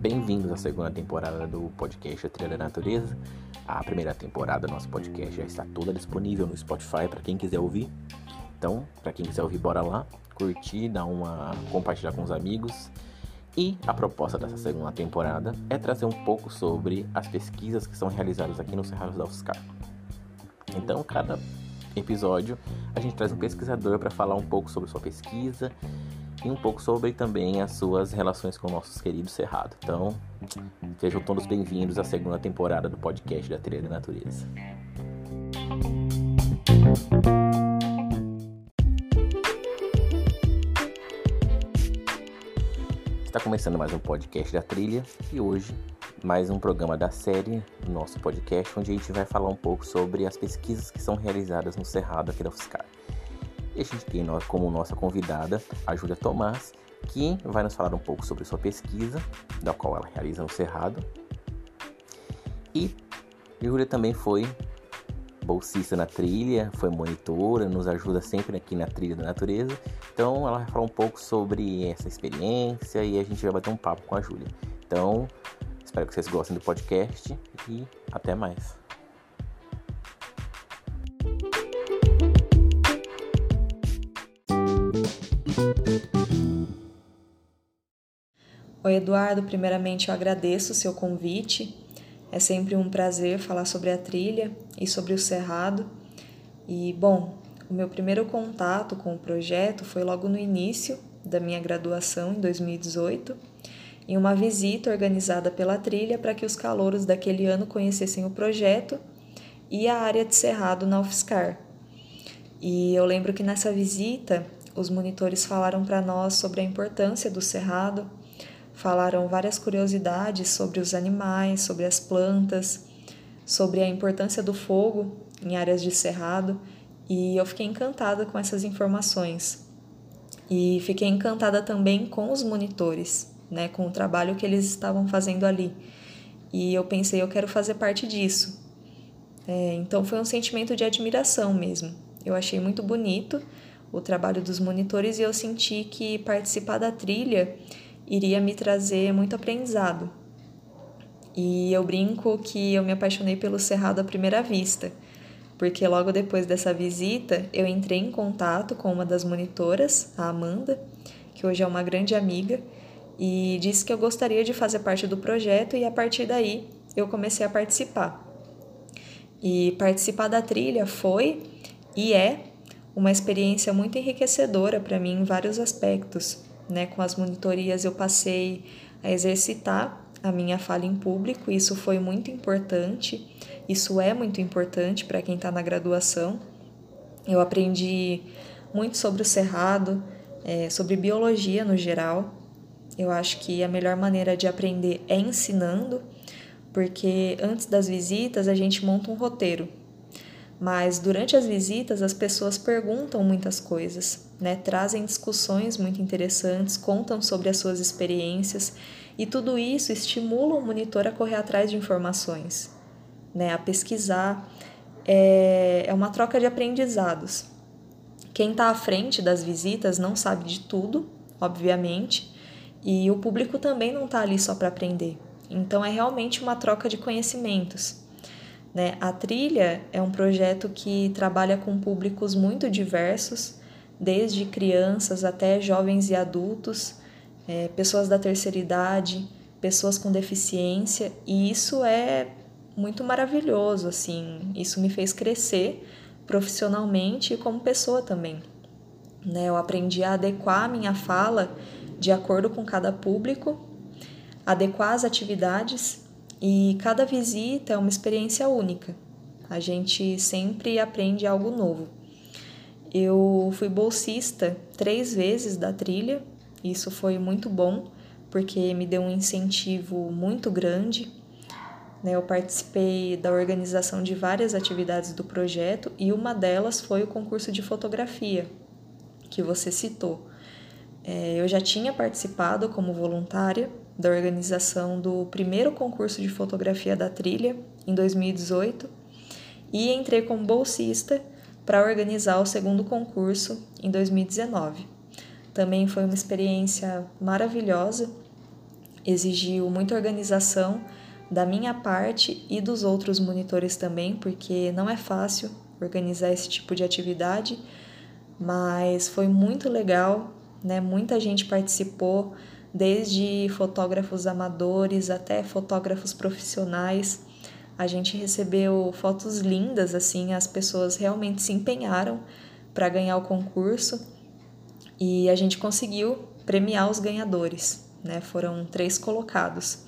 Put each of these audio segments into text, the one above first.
Bem-vindos à segunda temporada do podcast A Trilha da Natureza. A primeira temporada do nosso podcast já está toda disponível no Spotify para quem quiser ouvir. Então, para quem quiser ouvir, bora lá, curtir, dar uma compartilhar com os amigos. E a proposta dessa segunda temporada é trazer um pouco sobre as pesquisas que são realizadas aqui no Cerrado da UFSCar. Então, cada episódio a gente traz um pesquisador para falar um pouco sobre sua pesquisa e um pouco sobre também as suas relações com nossos queridos Cerrado. Então, sejam todos bem-vindos à segunda temporada do podcast da Trilha da Natureza. Está começando mais um podcast da Trilha e hoje mais um programa da série do nosso podcast, onde a gente vai falar um pouco sobre as pesquisas que são realizadas no Cerrado aqui da UFSCar. E a gente tem como nossa convidada a Júlia Tomás, que vai nos falar um pouco sobre sua pesquisa, da qual ela realiza no Cerrado. E Júlia também foi bolsista na trilha, foi monitora, nos ajuda sempre aqui na trilha da natureza. Então ela vai falar um pouco sobre essa experiência e a gente vai bater um papo com a Júlia. Então, espero que vocês gostem do podcast e até mais. Oi, Eduardo. Primeiramente, eu agradeço o seu convite. É sempre um prazer falar sobre a trilha e sobre o cerrado. E, bom, o meu primeiro contato com o projeto foi logo no início da minha graduação, em 2018, em uma visita organizada pela trilha para que os calouros daquele ano conhecessem o projeto e a área de cerrado na UFSCar. E eu lembro que nessa visita, os monitores falaram para nós sobre a importância do cerrado Falaram várias curiosidades sobre os animais, sobre as plantas, sobre a importância do fogo em áreas de cerrado e eu fiquei encantada com essas informações. E fiquei encantada também com os monitores, né, com o trabalho que eles estavam fazendo ali. E eu pensei, eu quero fazer parte disso. É, então foi um sentimento de admiração mesmo. Eu achei muito bonito o trabalho dos monitores e eu senti que participar da trilha iria me trazer muito aprendizado. E eu brinco que eu me apaixonei pelo Cerrado à primeira vista, porque logo depois dessa visita eu entrei em contato com uma das monitoras, a Amanda, que hoje é uma grande amiga, e disse que eu gostaria de fazer parte do projeto e a partir daí eu comecei a participar. E participar da trilha foi e é uma experiência muito enriquecedora para mim em vários aspectos né? Com as monitorias eu passei a exercitar a minha fala em público, isso foi muito importante, isso é muito importante para quem está na graduação. Eu aprendi muito sobre o cerrado, é, sobre biologia no geral. Eu acho que a melhor maneira de aprender é ensinando, porque antes das visitas a gente monta um roteiro mas durante as visitas as pessoas perguntam muitas coisas, né? Trazem discussões muito interessantes, contam sobre as suas experiências e tudo isso estimula o monitor a correr atrás de informações, né? A pesquisar. É, é uma troca de aprendizados. Quem está à frente das visitas não sabe de tudo, obviamente, e o público também não está ali só para aprender. Então é realmente uma troca de conhecimentos. Né? A Trilha é um projeto que trabalha com públicos muito diversos, desde crianças até jovens e adultos, é, pessoas da terceira idade, pessoas com deficiência, e isso é muito maravilhoso, assim, isso me fez crescer profissionalmente e como pessoa também. Né? Eu aprendi a adequar a minha fala de acordo com cada público, adequar as atividades e cada visita é uma experiência única. A gente sempre aprende algo novo. Eu fui bolsista três vezes da trilha, isso foi muito bom, porque me deu um incentivo muito grande. Né? Eu participei da organização de várias atividades do projeto e uma delas foi o concurso de fotografia, que você citou. É, eu já tinha participado como voluntária da organização do primeiro concurso de fotografia da trilha em 2018 e entrei como bolsista para organizar o segundo concurso em 2019. também foi uma experiência maravilhosa, exigiu muita organização da minha parte e dos outros monitores também, porque não é fácil organizar esse tipo de atividade, mas foi muito legal, né? Muita gente participou, desde fotógrafos amadores até fotógrafos profissionais. A gente recebeu fotos lindas, assim, as pessoas realmente se empenharam para ganhar o concurso e a gente conseguiu premiar os ganhadores, né? Foram três colocados.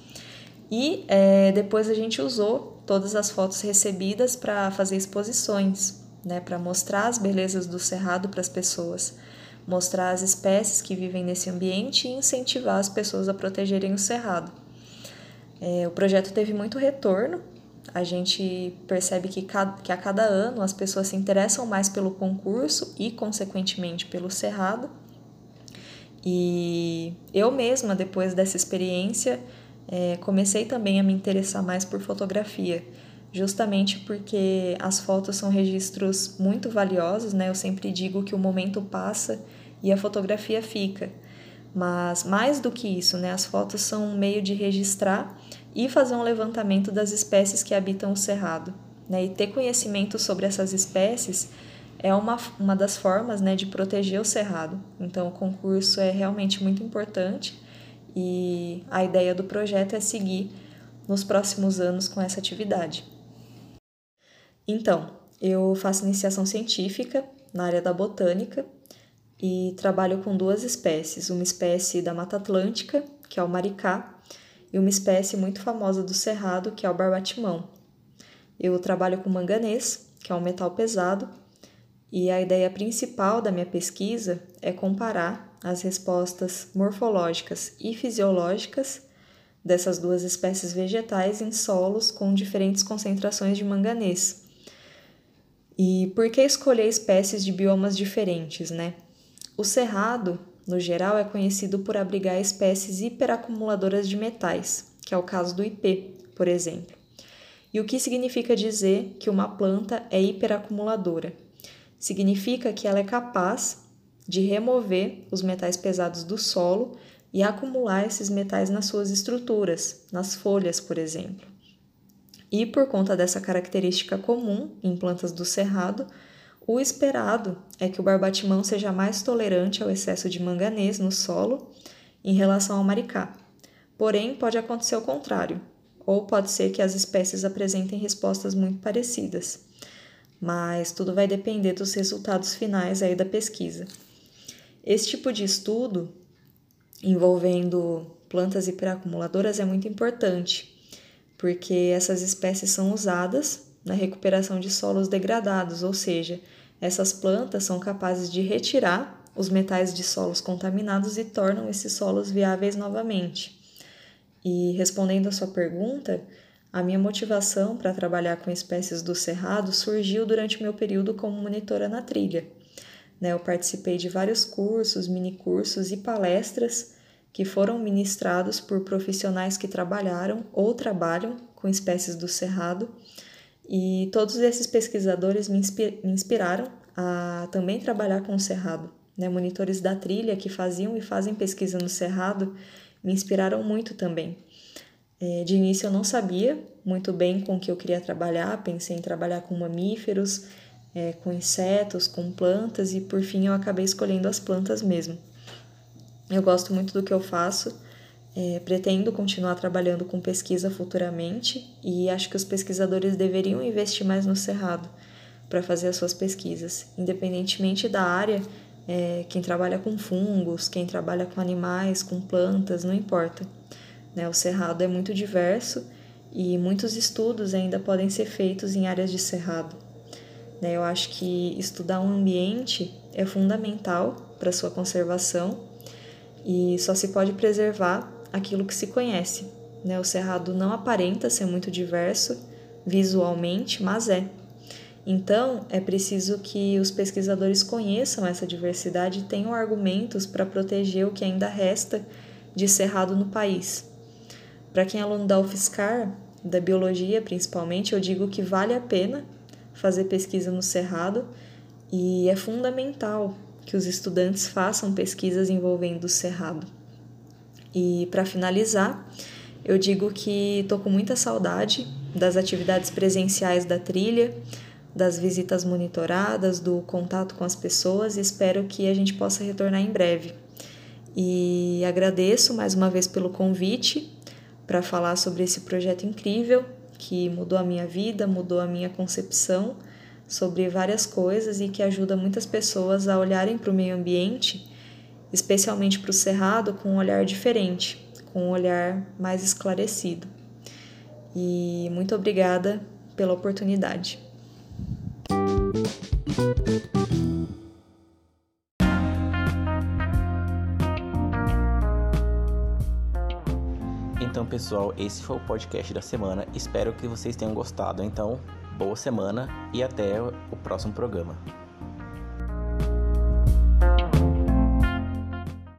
E é, depois a gente usou todas as fotos recebidas para fazer exposições, né? Para mostrar as belezas do cerrado para as pessoas, mostrar as espécies que vivem nesse ambiente e incentivar as pessoas a protegerem o cerrado. É, o projeto teve muito retorno, a gente percebe que, que a cada ano as pessoas se interessam mais pelo concurso e, consequentemente, pelo cerrado. E eu mesma, depois dessa experiência, é, comecei também a me interessar mais por fotografia, justamente porque as fotos são registros muito valiosos, né? Eu sempre digo que o momento passa e a fotografia fica. Mas mais do que isso, né? As fotos são um meio de registrar e fazer um levantamento das espécies que habitam o cerrado. Né? E ter conhecimento sobre essas espécies é uma, uma das formas né, de proteger o cerrado. Então, o concurso é realmente muito importante e a ideia do projeto é seguir nos próximos anos com essa atividade. Então, eu faço iniciação científica na área da botânica e trabalho com duas espécies, uma espécie da Mata Atlântica, que é o maricá, e uma espécie muito famosa do cerrado, que é o barbatimão. Eu trabalho com manganês, que é um metal pesado, e a ideia principal da minha pesquisa é comparar as respostas morfológicas e fisiológicas dessas duas espécies vegetais em solos com diferentes concentrações de manganês. E por que escolher espécies de biomas diferentes, né? O cerrado no geral, é conhecido por abrigar espécies hiperacumuladoras de metais, que é o caso do IP, por exemplo. E o que significa dizer que uma planta é hiperacumuladora? Significa que ela é capaz de remover os metais pesados do solo e acumular esses metais nas suas estruturas, nas folhas, por exemplo. E por conta dessa característica comum em plantas do cerrado, o esperado é que o barbatimão seja mais tolerante ao excesso de manganês no solo em relação ao maricá. Porém, pode acontecer o contrário, ou pode ser que as espécies apresentem respostas muito parecidas. Mas tudo vai depender dos resultados finais aí da pesquisa. Esse tipo de estudo envolvendo plantas hiperacumuladoras é muito importante, porque essas espécies são usadas na recuperação de solos degradados, ou seja, essas plantas são capazes de retirar os metais de solos contaminados e tornam esses solos viáveis novamente. E respondendo a sua pergunta, a minha motivação para trabalhar com espécies do cerrado surgiu durante o meu período como monitora na trilha. Né, eu participei de vários cursos, minicursos e palestras que foram ministrados por profissionais que trabalharam ou trabalham com espécies do cerrado e todos esses pesquisadores me, inspiraram a também trabalhar com o cerrado. Né? Monitores da trilha que faziam e fazem pesquisa no cerrado me inspiraram muito também. É, de início eu não sabia muito bem com o que eu queria trabalhar, pensei em trabalhar com mamíferos, é, com insetos, com plantas e por fim eu acabei escolhendo as plantas mesmo. Eu gosto muito do que eu faço é, pretendo continuar trabalhando com pesquisa futuramente e acho que os pesquisadores deveriam investir mais no Cerrado para fazer as suas pesquisas, independentemente da área. É, quem trabalha com fungos, quem trabalha com animais, com plantas, não importa. Né? O cerrado é muito diverso e muitos estudos ainda podem ser feitos em áreas de cerrado. Né? Eu acho que estudar um ambiente é fundamental para sua conservação e só se pode preservar aquilo que se conhece. Né? O cerrado não aparenta ser muito diverso visualmente, mas é. Então, é preciso que os pesquisadores conheçam essa diversidade e tenham argumentos para proteger o que ainda resta de cerrado no país. Para quem é aluno da UFSCar, da biologia principalmente, eu digo que vale a pena fazer pesquisa no cerrado e é fundamental que os estudantes façam pesquisas envolvendo o cerrado. E para finalizar, eu digo que estou com muita saudade das atividades presenciais da trilha, das visitas monitoradas, do contato com as pessoas e espero que a gente possa retornar em breve. E agradeço mais uma vez pelo convite para falar sobre esse projeto incrível que mudou a minha vida, mudou a minha concepção sobre várias coisas e que ajuda muitas pessoas a olharem para o meio ambiente, especialmente para o cerrado, com um olhar diferente, com um olhar mais esclarecido. E muito obrigada pela oportunidade. Então, pessoal, esse foi o podcast da semana. Espero que vocês tenham gostado. Então, boa semana e até o próximo programa.